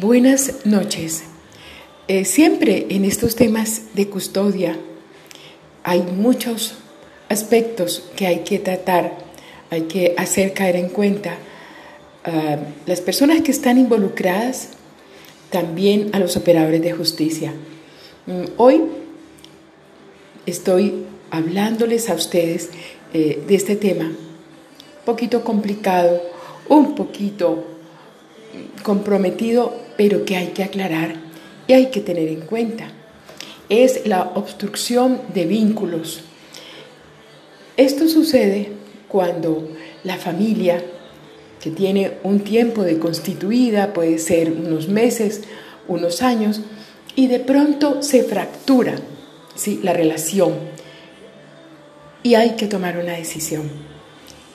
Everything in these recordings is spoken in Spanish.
Buenas noches. Eh, siempre en estos temas de custodia hay muchos aspectos que hay que tratar, hay que hacer caer en cuenta a las personas que están involucradas, también a los operadores de justicia. Mm, hoy estoy hablándoles a ustedes eh, de este tema, un poquito complicado, un poquito comprometido, pero que hay que aclarar y hay que tener en cuenta. Es la obstrucción de vínculos. Esto sucede cuando la familia, que tiene un tiempo de constituida, puede ser unos meses, unos años, y de pronto se fractura ¿sí? la relación y hay que tomar una decisión.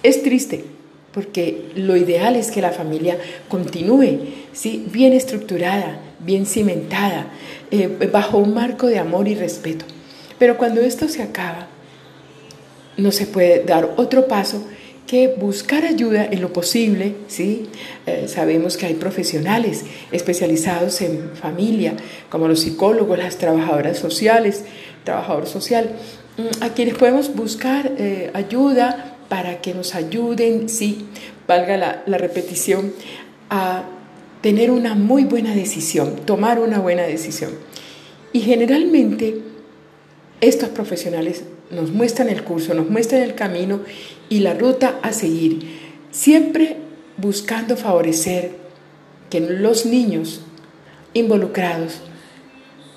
Es triste, porque lo ideal es que la familia continúe, ¿sí? bien estructurada, bien cimentada, eh, bajo un marco de amor y respeto. Pero cuando esto se acaba, no se puede dar otro paso que buscar ayuda en lo posible, ¿sí? Eh, sabemos que hay profesionales especializados en familia, como los psicólogos, las trabajadoras sociales, trabajador social, mm, a quienes podemos buscar eh, ayuda para que nos ayuden, sí, valga la, repetición, a tener una muy buena decisión, tomar una buena decisión. Y generalmente estos profesionales nos muestran el curso, nos muestran el camino y la ruta a seguir, siempre buscando favorecer que los niños involucrados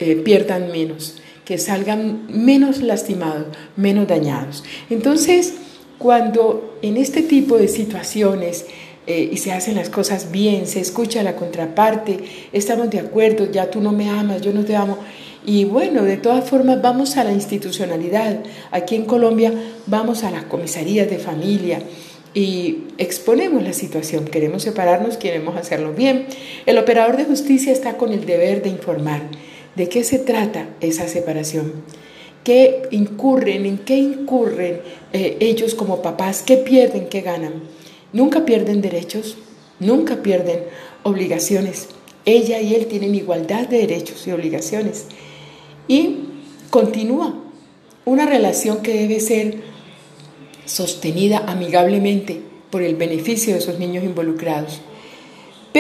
eh, pierdan menos, que salgan menos lastimados, menos dañados. Entonces, cuando en este tipo de situaciones eh, y se hacen las cosas bien, se escucha la contraparte, estamos de acuerdo, ya tú no me amas, yo no te amo. Y bueno, de todas formas vamos a la institucionalidad. Aquí en Colombia vamos a las comisarías de familia y exponemos la situación. Queremos separarnos, queremos hacerlo bien. El operador de justicia está con el deber de informar de qué se trata esa separación qué incurren, en qué incurren eh, ellos como papás, qué pierden, qué ganan. Nunca pierden derechos, nunca pierden obligaciones. Ella y él tienen igualdad de derechos y obligaciones. Y continúa una relación que debe ser sostenida amigablemente por el beneficio de esos niños involucrados.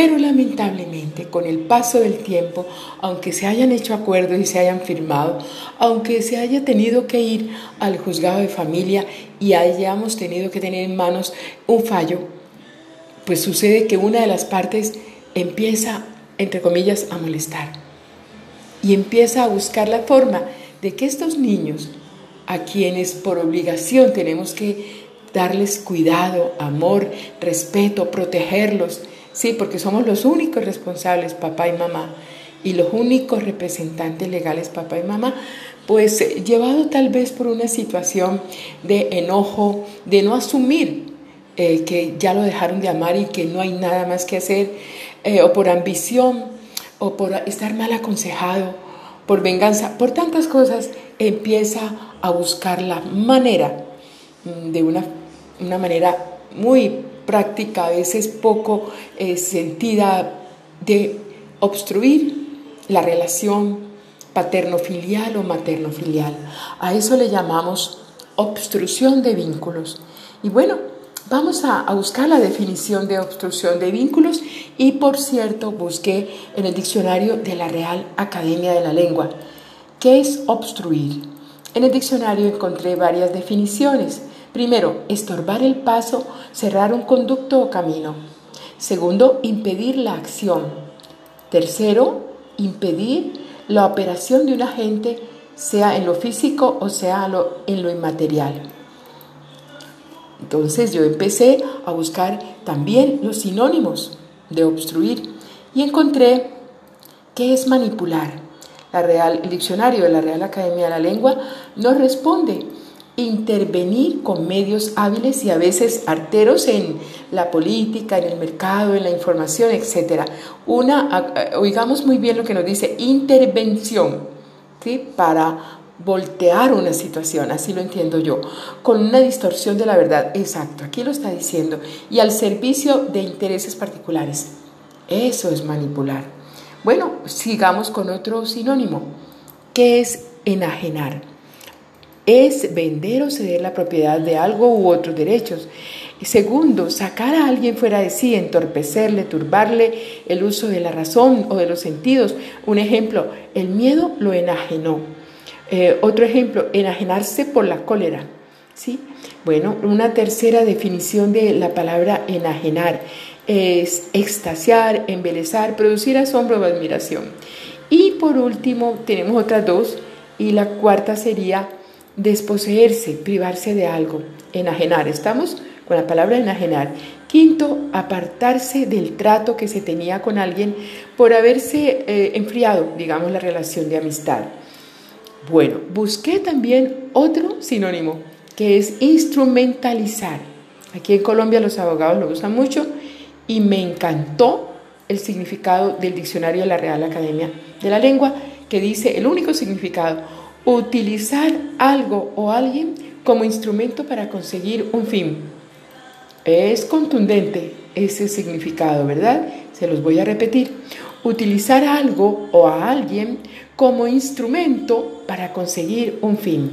Pero lamentablemente, con el paso del tiempo, aunque se hayan hecho acuerdos y se hayan firmado, aunque se haya tenido que ir al juzgado de familia y hayamos tenido que tener en manos un fallo, pues sucede que una de las partes empieza, entre comillas, a molestar y empieza a buscar la forma de que estos niños, a quienes por obligación tenemos que darles cuidado, amor, respeto, protegerlos, Sí, porque somos los únicos responsables, papá y mamá, y los únicos representantes legales, papá y mamá, pues eh, llevado tal vez por una situación de enojo, de no asumir eh, que ya lo dejaron de amar y que no hay nada más que hacer, eh, o por ambición, o por estar mal aconsejado, por venganza, por tantas cosas, empieza a buscar la manera, mm, de una, una manera muy práctica, a veces poco eh, sentida, de obstruir la relación paterno-filial o materno-filial. A eso le llamamos obstrucción de vínculos. Y bueno, vamos a, a, buscar la definición de obstrucción de vínculos y por cierto busqué en el diccionario de la Real Academia de la Lengua. ¿Qué es obstruir? En el diccionario encontré varias definiciones. Primero, estorbar el paso, cerrar un conducto o camino. Segundo, impedir la acción. Tercero, impedir la operación de un agente, sea en lo físico o sea en lo inmaterial. Entonces yo empecé a buscar también los sinónimos de obstruir y encontré qué es manipular. La el diccionario de la Real Academia de la Lengua nos responde intervenir con medios hábiles y a veces arteros en la política, en el mercado, en la información, etc. Una, oigamos muy bien lo que nos dice, intervención. Para voltear una situación, así lo entiendo yo, con una distorsión de la verdad, exacto, aquí lo está diciendo, y al servicio de intereses particulares. Eso es manipular. Bueno, sigamos con otro sinónimo. ¿Qué es enajenar? Es vender o ceder la propiedad de algo u otros derechos. Segundo, sacar a alguien fuera de sí, entorpecerle, turbarle el uso de la razón o de los sentidos. Un ejemplo, el miedo lo enajenó. Eh, otro ejemplo, enajenarse por la cólera. ¿sí? Bueno, una tercera definición de la palabra enajenar es extasiar, embelezar, producir asombro o admiración. Y por último, tenemos otras dos, y la cuarta sería desposeerse, privarse de algo, enajenar. Estamos con la palabra enajenar. Quinto, apartarse del trato que se tenía con alguien por haberse eh, enfriado, digamos, la relación de amistad. Bueno, busqué también otro sinónimo, que es instrumentalizar. Aquí en Colombia los abogados lo usan mucho y me encantó el significado del diccionario de la Real Academia de la Lengua, que dice el único significado, utilizar algo o alguien como instrumento para conseguir un fin. Es contundente ese significado, ¿verdad? Se los voy a repetir. Utilizar algo o a alguien como instrumento para conseguir un fin.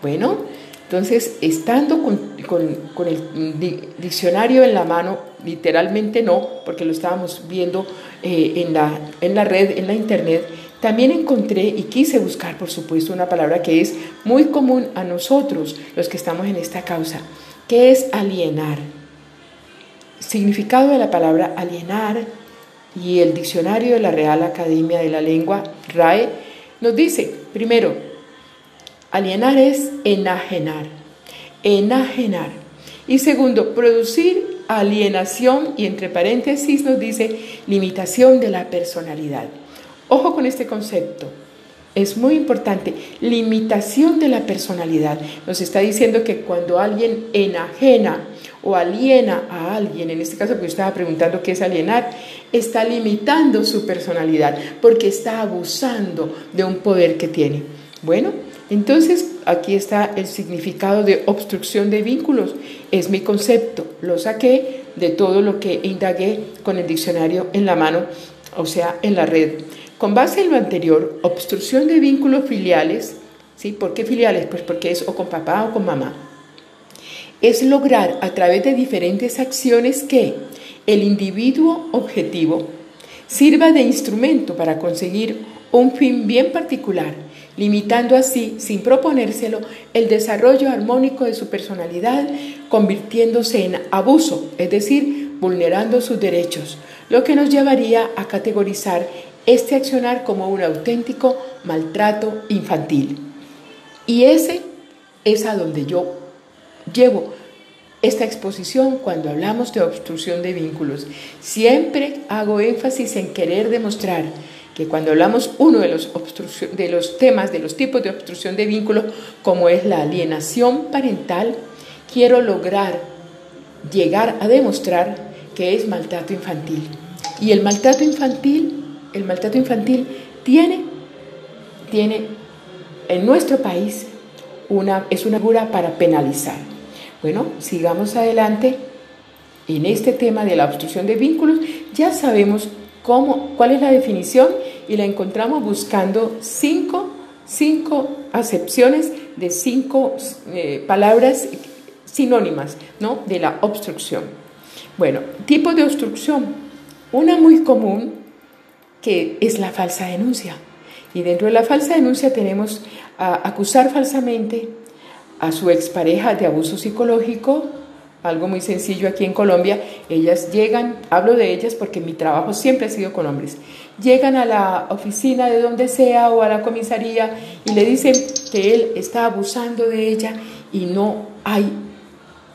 Bueno, entonces, estando con, el diccionario en la mano, literalmente no, porque lo estábamos viendo eh, en, la, en la red, en la internet, también encontré y quise buscar, por supuesto, una palabra que es muy común a nosotros, los que estamos en esta causa, que es alienar. Significado de la palabra alienar y el diccionario de la Real Academia de la Lengua, RAE, nos dice, primero, Alienar es enajenar, enajenar. Y segundo, producir alienación y entre paréntesis nos dice limitación de la personalidad. Ojo con este concepto. Es muy importante, limitación de la personalidad. Nos está diciendo que cuando alguien enajena o aliena a alguien, en este caso porque estaba preguntando qué es alienar, está limitando su personalidad porque está abusando de un poder que tiene. Bueno, entonces, aquí está el significado de obstrucción de vínculos. Es mi concepto. Lo saqué de todo lo que indagué con el diccionario en la mano, o sea, en la red. Con base en lo anterior, obstrucción de vínculos filiales, ¿sí? ¿Por qué filiales? Pues porque es o con papá o con mamá. Es lograr a través de diferentes acciones que el individuo objetivo sirva de instrumento para conseguir un fin bien particular limitando así, sin proponérselo, el desarrollo armónico de su personalidad, convirtiéndose en abuso, es decir, vulnerando sus derechos, lo que nos llevaría a categorizar este accionar como un auténtico maltrato infantil. Y ese es a donde yo llevo esta exposición cuando hablamos de obstrucción de vínculos. Siempre hago énfasis en querer demostrar que cuando hablamos uno de los, de los temas, de los tipos de obstrucción de vínculos, como es la alienación parental, quiero lograr llegar a demostrar que es maltrato infantil. Y el maltrato infantil, el maltrato infantil tiene, tiene en nuestro país una, es una figura para penalizar. Bueno, sigamos adelante. En este tema de la obstrucción de vínculos ya sabemos ¿Cuál es la definición? Y la encontramos buscando cinco, acepciones de cinco eh, palabras sinónimas ¿no? de la obstrucción. Bueno, tipo de obstrucción. Una muy común que es la falsa denuncia. Y dentro de la falsa denuncia tenemos acusar falsamente a su expareja de abuso psicológico, algo muy sencillo aquí en Colombia, ellas llegan, hablo de ellas porque mi trabajo siempre ha sido con hombres, llegan a la oficina de donde sea o a la comisaría y le dicen que él está abusando de ella y no hay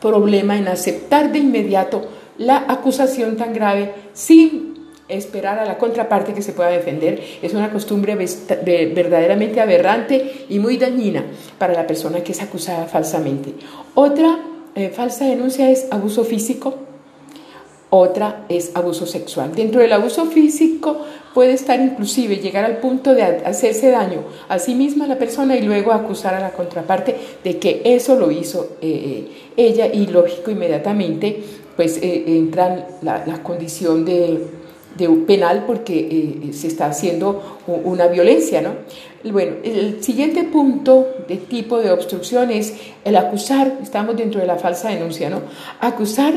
problema en aceptar de inmediato la acusación tan grave sin esperar a la contraparte que se pueda defender. Es una costumbre verdaderamente aberrante y muy dañina para la persona que es acusada falsamente. Otra eh, falsa denuncia es abuso físico, otra es abuso sexual. Dentro del abuso físico puede estar inclusive llegar al punto de hacerse daño a sí misma la persona y luego acusar a la contraparte de que eso lo hizo eh, ella y lógico inmediatamente pues eh, entra la, condición de, de penal porque eh, se está haciendo una violencia, ¿no? Bueno, el siguiente punto de tipo de obstrucción es el acusar, estamos dentro de la falsa denuncia, ¿no? Acusar,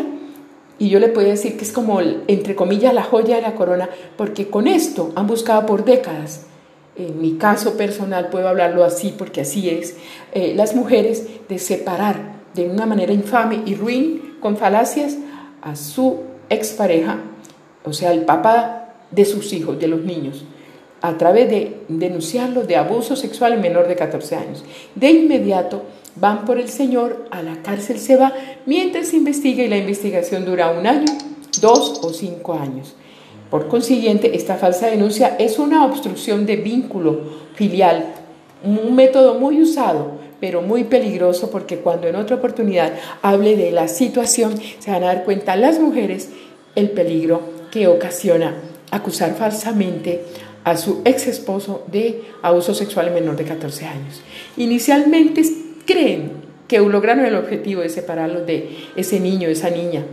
y yo le puedo decir que es como, entre comillas, la joya de la corona, porque con esto han buscado por décadas, en mi caso personal puedo hablarlo así porque así es, eh, las mujeres de separar de una manera infame y ruin, con falacias, a su expareja o sea, el papá de sus hijos, de los niños, a través de denunciarlo de abuso sexual en menor de 14 años. De inmediato van por el señor, a la cárcel se va, mientras se investiga y la investigación dura un año, dos o cinco años. Por consiguiente, esta falsa denuncia es una obstrucción de vínculo filial, un método muy usado, pero muy peligroso porque cuando en otra oportunidad hable de la situación, se van a dar cuenta las mujeres el peligro ocasiona acusar falsamente a su ex esposo de abuso sexual en menor de 14 años. Inicialmente creen que lograron el objetivo de separarlos de ese niño, esa niña,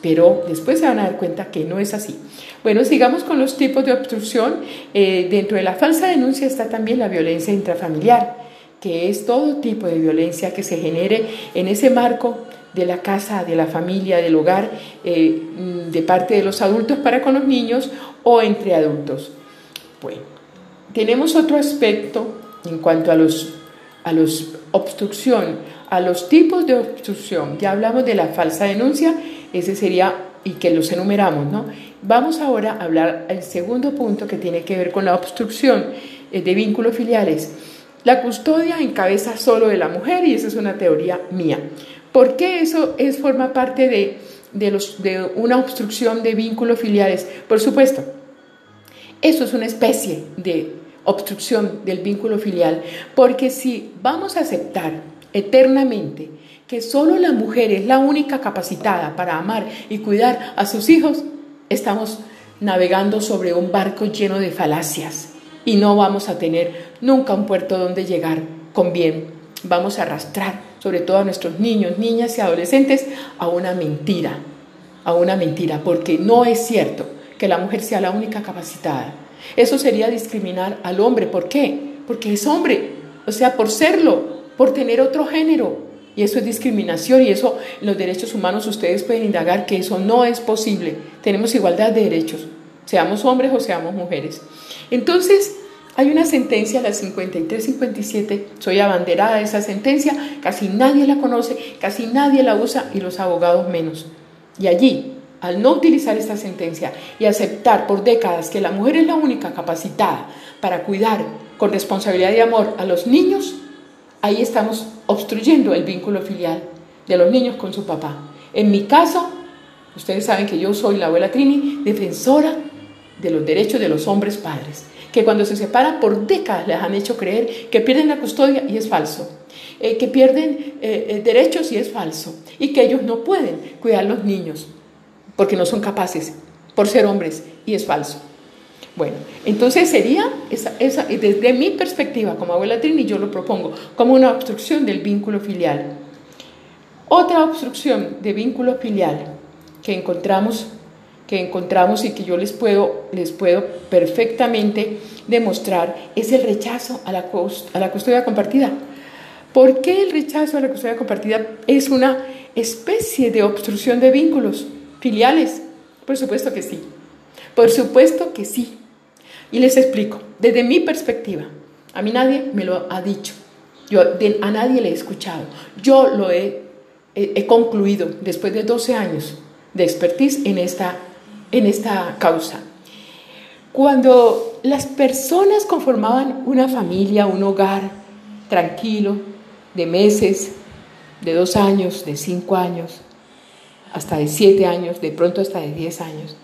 pero después se van a dar cuenta que no es así. Bueno, sigamos con los tipos de obstrucción. Eh, dentro de la falsa denuncia está también la violencia intrafamiliar, que es todo tipo de violencia que se genere en ese marco de la casa, de la familia, del hogar, eh, de parte de los adultos para con los niños o entre adultos. Bueno, tenemos otro aspecto en cuanto a los, a los obstrucción, a los tipos de obstrucción. Ya hablamos de la falsa denuncia, ese sería y que los enumeramos, ¿no? Vamos ahora a hablar del segundo punto que tiene que ver con la obstrucción eh, de vínculos filiales. La custodia en cabeza solo de la mujer y esa es una teoría mía. ¿Por qué eso es, forma parte de, los, de una obstrucción de vínculos filiales? Por supuesto, eso es una especie de obstrucción del vínculo filial, porque si vamos a aceptar eternamente que solo la mujer es la única capacitada para amar y cuidar a sus hijos, estamos navegando sobre un barco lleno de falacias y no vamos a tener nunca un puerto donde llegar con bien. Vamos a arrastrar sobre todo a nuestros niños, niñas y adolescentes, a una mentira, a una mentira, porque no es cierto que la mujer sea la única capacitada. Eso sería discriminar al hombre. ¿Por qué? Porque es hombre, o sea, por serlo, por tener otro género. Y eso es discriminación y eso en los derechos humanos ustedes pueden indagar que eso no es posible. Tenemos igualdad de derechos, seamos hombres o seamos mujeres. Entonces, hay una sentencia, la 53-57, soy abanderada de esa sentencia, casi nadie la conoce, casi nadie la usa y los abogados menos. Y allí, al no utilizar esta sentencia y aceptar por décadas que la mujer es la única capacitada para cuidar con responsabilidad y amor a los niños, ahí estamos obstruyendo el vínculo filial de los niños con su papá. En mi caso, ustedes saben que yo soy la abuela Trini, defensora de los derechos de los hombres padres que cuando se separan por décadas les han hecho creer que pierden la custodia y es falso, eh, que pierden eh, eh, derechos y es falso, y que ellos no pueden cuidar a los niños porque no son capaces por ser hombres y es falso. Bueno, entonces sería, esa, esa, desde mi perspectiva como abuela Trini, yo lo propongo como una obstrucción del vínculo filial. Otra obstrucción de vínculo filial que encontramos que encontramos y que yo les puedo, les puedo perfectamente demostrar es el rechazo a la, a la custodia compartida. ¿Por qué el rechazo a la custodia compartida es una especie de obstrucción de vínculos filiales? Por supuesto que sí. Por supuesto que sí. Y les explico, desde mi perspectiva, a mí nadie me lo ha dicho, yo a nadie le he escuchado, yo lo he, he, he concluido después de 12 años de expertise en esta en esta causa. Cuando las personas conformaban una familia, un hogar tranquilo, de meses, de dos años, de cinco años, hasta de siete años, de pronto hasta de diez años,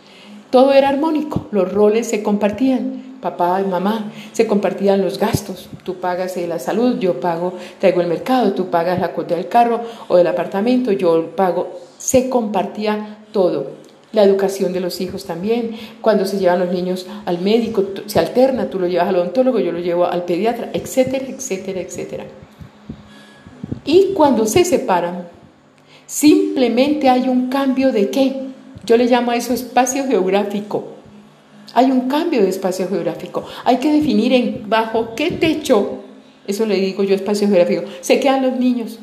todo era armónico, los roles se compartían, papá y mamá, se compartían los gastos, tú pagas la salud, yo pago, traigo el mercado, tú pagas la cuota del carro o del apartamento, yo pago, se compartía todo la educación de los hijos también, cuando se llevan los niños al médico, se alterna, tú lo llevas al odontólogo, yo lo llevo al pediatra, etcétera, etcétera, etcétera. Y cuando se separan, simplemente hay un cambio de qué? Yo le llamo a eso espacio geográfico. Hay un cambio de espacio geográfico. Hay que definir en bajo qué techo, eso le digo yo espacio geográfico, se quedan los niños.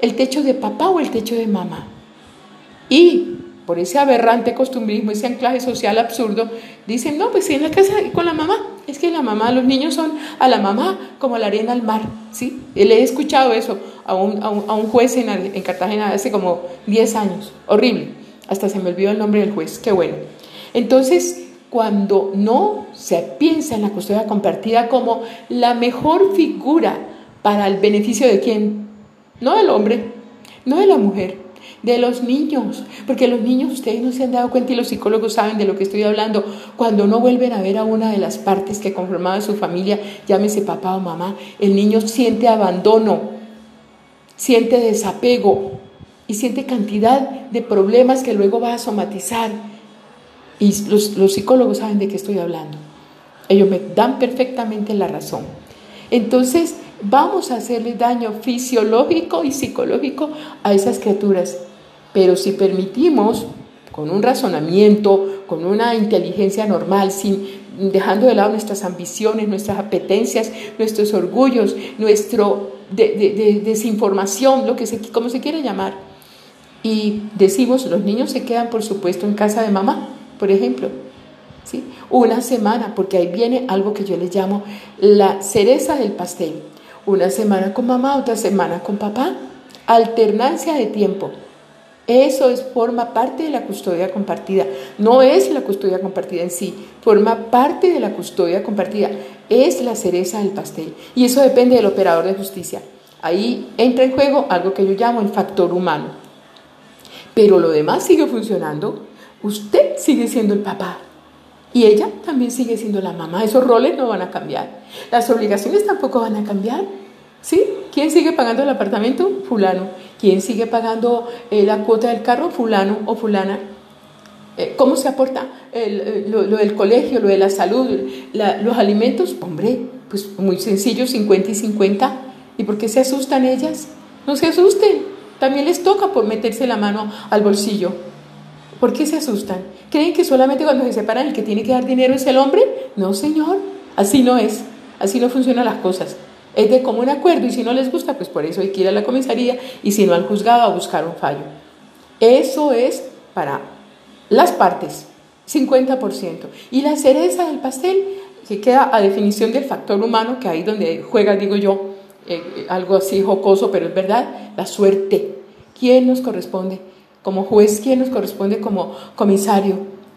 ¿El techo de papá o el techo de mamá? Y por ese aberrante costumbrismo, ese anclaje social absurdo, dicen, no, pues sí, en la casa con la mamá. Es que la mamá, los niños son a la mamá como la arena al mar, ¿sí? Le he escuchado eso a un, a un, juez en, en, Cartagena hace como 10 años, horrible. Hasta se me olvidó el nombre del juez, qué bueno. Entonces, cuando no se piensa en la custodia compartida como la mejor figura para el beneficio de quién, no del hombre, no de la mujer, de los niños, porque los niños ustedes no se han dado cuenta y los psicólogos saben de lo que estoy hablando, cuando no vuelven a ver a una de las partes que conformaba su familia, llámese papá o mamá, el niño siente abandono, siente desapego y siente cantidad de problemas que luego va a somatizar. Y los, los psicólogos saben de qué estoy hablando. Ellos me dan perfectamente la razón. Entonces, vamos a hacerle daño fisiológico y psicológico a esas criaturas. Pero si permitimos, con un razonamiento, con una inteligencia normal, sin dejando de lado nuestras ambiciones, nuestras apetencias, nuestros orgullos, nuestro de, desinformación, lo que se, como se quiere llamar, y decimos, los niños se quedan, por supuesto, en casa de mamá, por ejemplo, ¿sí? una semana, porque ahí viene algo que yo le llamo la cereza del pastel. Una semana con mamá, otra semana con papá, alternancia de tiempo. Eso es, forma parte de la custodia compartida. No es la custodia compartida en sí, forma parte de la custodia compartida. Es la cereza del pastel. Y eso depende del operador de justicia. Ahí entra en juego algo que yo llamo el factor humano. Pero lo demás sigue funcionando. Usted sigue siendo el papá. Y ella también sigue siendo la mamá. Esos roles no van a cambiar. Las obligaciones tampoco van a cambiar. ¿Sí? ¿Quién sigue pagando el apartamento? Fulano. ¿Quién sigue pagando eh, la cuota del carro? Fulano o fulana. Eh, ¿Cómo se aporta eh, lo, del colegio, lo de la salud, los alimentos? Hombre, pues muy sencillo, 50 y 50. ¿Y por qué se asustan ellas? No se asusten. También les toca por meterse la mano al bolsillo. ¿Por qué se asustan? ¿Creen que solamente cuando se separan el que tiene que dar dinero es el hombre? No, señor. Así no es. Así no funcionan las cosas es de común acuerdo y si no les gusta, pues por eso hay que ir a la comisaría y si no al juzgado a buscar un fallo. Eso es para las partes, 50%. Y la cereza del pastel, que queda a definición del factor humano, que ahí donde juega, digo yo, eh, eh, algo así jocoso, pero es verdad, la suerte. ¿Quién nos corresponde como juez? ¿Quién nos corresponde como comisario?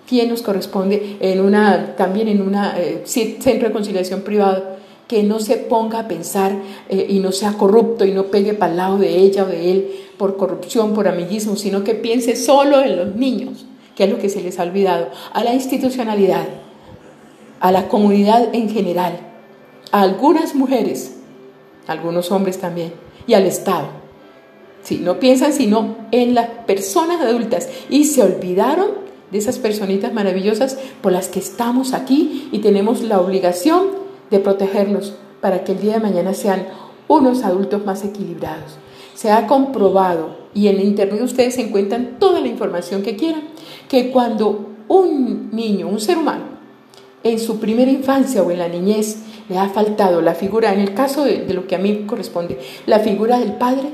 ¿Quién nos corresponde en una, también en un eh, centro de conciliación privado? Que no se ponga a pensar eh, y no sea corrupto y no pegue para el lado de ella o de él por corrupción, por amiguismo, sino que piense solo en los niños, que es lo que se les ha olvidado, a la institucionalidad, a la comunidad en general, a algunas mujeres, a algunos hombres también, y al Estado. Si no piensan sino en las personas adultas y se olvidaron de esas personitas maravillosas por las que estamos aquí y tenemos la obligación de protegerlos para que el día de mañana sean unos adultos más equilibrados. Se ha comprobado, y en Internet ustedes encuentran toda la información que quieran, que cuando un niño, un ser humano, en su primera infancia o en la niñez le ha faltado la figura, en el caso de, de lo que a mí corresponde, la figura del padre,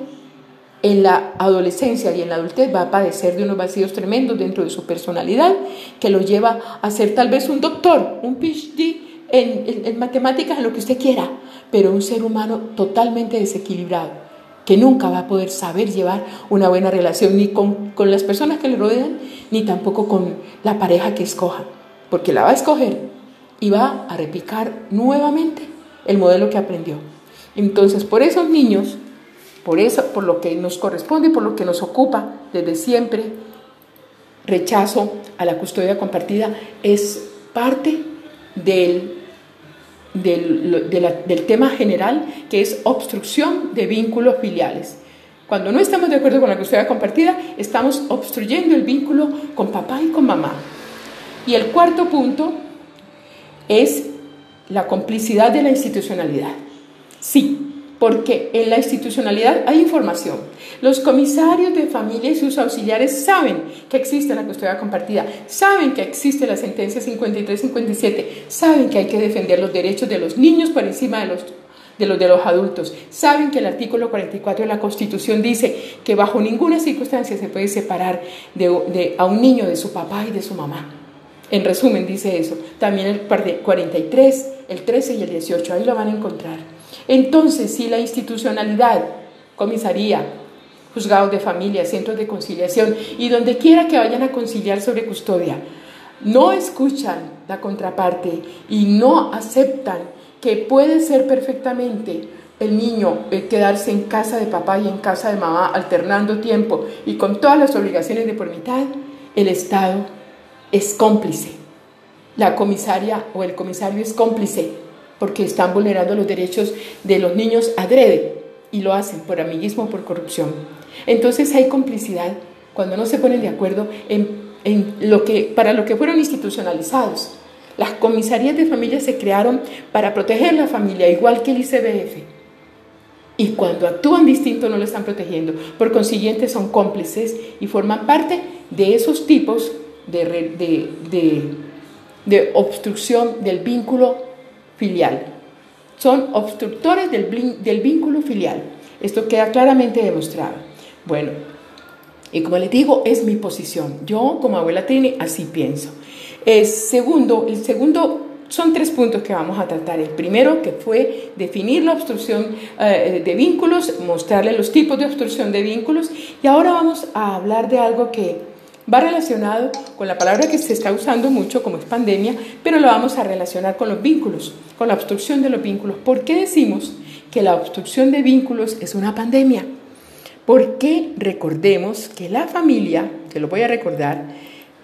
en la adolescencia y en la adultez va a padecer de unos vacíos tremendos dentro de su personalidad que lo lleva a ser tal vez un doctor, un PhD en, matemáticas, en lo que usted quiera, pero un ser humano totalmente desequilibrado, que nunca va a poder saber llevar una buena relación ni con, con las personas que le rodean, ni tampoco con la pareja que escoja, porque la va a escoger y va a replicar nuevamente el modelo que aprendió. Entonces, por esos niños, por eso, por lo que nos corresponde y por lo que nos ocupa desde siempre, rechazo a la custodia compartida es parte del del, tema general, que es obstrucción de vínculos filiales. Cuando no estamos de acuerdo con la custodia compartida, estamos obstruyendo el vínculo con papá y con mamá. Y el cuarto punto es la complicidad de la institucionalidad. Sí, porque en la institucionalidad hay información. Los comisarios de familia y sus auxiliares saben que existe la custodia compartida, saben que existe la sentencia 53-57, saben que hay que defender los derechos de los niños por encima de los de los adultos. Saben que el artículo 44 de la Constitución dice que bajo ninguna circunstancia se puede separar a un niño de su papá y de su mamá. En resumen dice eso. También el 43, el 13 y el 18, ahí lo van a encontrar. Entonces, si la institucionalidad, comisaría, juzgados de familia, centros de conciliación y donde quiera que vayan a conciliar sobre custodia, no escuchan la contraparte y no aceptan que puede ser perfectamente el niño eh, quedarse en casa de papá y en casa de mamá alternando tiempo y con todas las obligaciones de por mitad, el Estado es cómplice. La comisaria o el comisario es cómplice porque están vulnerando los derechos de los niños adrede y lo hacen por amiguismo por corrupción. Entonces hay complicidad cuando no se ponen de acuerdo en, lo que, para lo que fueron institucionalizados. Las comisarías de familia se crearon para proteger la familia, igual que el ICBF. Y cuando actúan distinto no lo están protegiendo. Por consiguiente son cómplices y forman parte de esos tipos de, de obstrucción del vínculo filial. Son obstructores del, del vínculo filial. Esto queda claramente demostrado. Bueno, y como les digo, es mi posición. Yo, como abuela Trini, así pienso. segundo, el segundo son tres puntos que vamos a tratar. El primero, que fue definir la obstrucción eh, de vínculos, mostrarle los tipos de obstrucción de vínculos. Y ahora vamos a hablar de algo que va relacionado con la palabra que se está usando mucho, como es pandemia, pero lo vamos a relacionar con los vínculos, con la obstrucción de los vínculos. ¿Por qué decimos que la obstrucción de vínculos es una pandemia? Porque recordemos que la familia, que lo voy a recordar,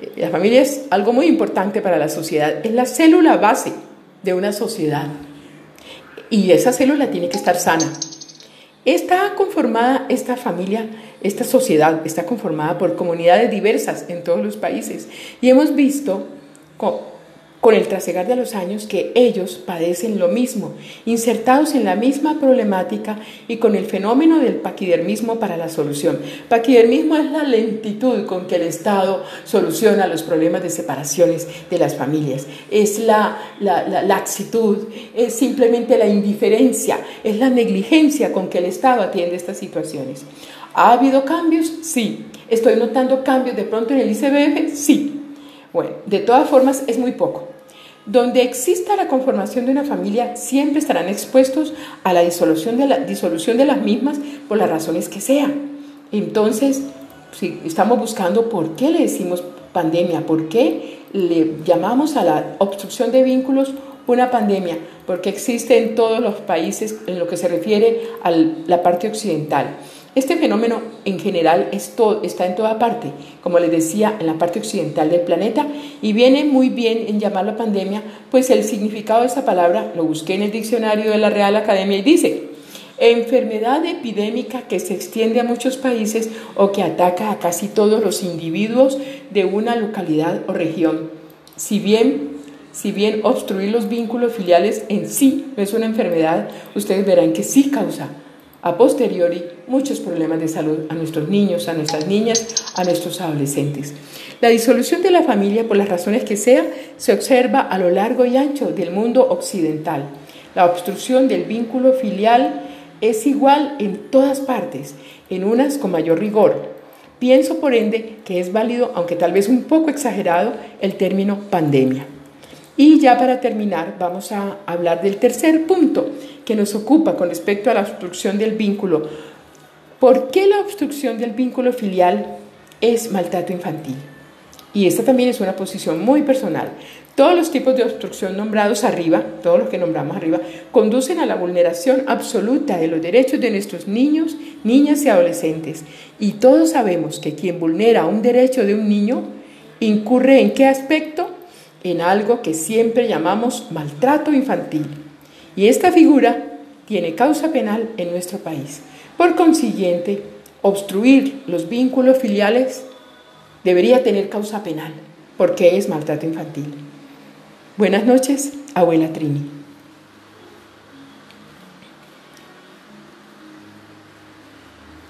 eh, la familia es algo muy importante para la sociedad, es la célula base de una sociedad. Y esa célula tiene que estar sana. Está conformada esta familia, esta sociedad, está conformada por comunidades diversas en todos los países. Y hemos visto con el trasegar de los años que ellos padecen lo mismo, insertados en la misma problemática y con el fenómeno del paquidermismo para la solución. Paquidermismo es la lentitud con que el Estado soluciona los problemas de separaciones de las familias, es la, la, la laxitud, es simplemente la indiferencia, es la negligencia con que el Estado atiende estas situaciones. ¿Ha habido cambios? Sí. ¿Estoy notando cambios de pronto en el ICBF? Sí. Bueno, de todas formas es muy poco. Donde exista la conformación de una familia, siempre estarán expuestos a la disolución de, la, disolución de las mismas por las razones que sean. Entonces, si estamos buscando por qué le decimos pandemia, por qué le llamamos a la obstrucción de vínculos una pandemia, porque existe en todos los países en lo que se refiere a la parte occidental. Este fenómeno en general está en toda parte, como les decía, en la parte occidental del planeta, y viene muy bien en llamarlo pandemia, pues el significado de esa palabra lo busqué en el diccionario de la Real Academia y dice, enfermedad epidémica que se extiende a muchos países o que ataca a casi todos los individuos de una localidad o región. Si bien, si bien obstruir los vínculos filiales en sí no es una enfermedad, ustedes verán que sí causa a posteriori muchos problemas de salud a nuestros niños, a nuestras niñas, a nuestros adolescentes. La disolución de la familia, por las razones que sea, se observa a lo largo y ancho del mundo occidental. La obstrucción del vínculo filial es igual en todas partes, en unas con mayor rigor. Pienso, por ende, que es válido, aunque tal vez un poco exagerado, el término pandemia. Y ya para terminar, vamos a hablar del tercer punto que nos ocupa con respecto a la obstrucción del vínculo. ¿Por qué la obstrucción del vínculo filial es maltrato infantil? Y esta también es una posición muy personal. Todos los tipos de obstrucción nombrados arriba, todos los que nombramos arriba, conducen a la vulneración absoluta de los derechos de nuestros niños, niñas y adolescentes. Y todos sabemos que quien vulnera un derecho de un niño incurre en qué aspecto? en algo que siempre llamamos maltrato infantil. Y esta figura tiene causa penal en nuestro país. Por consiguiente, obstruir los vínculos filiales debería tener causa penal, porque es maltrato infantil. Buenas noches, abuela Trini.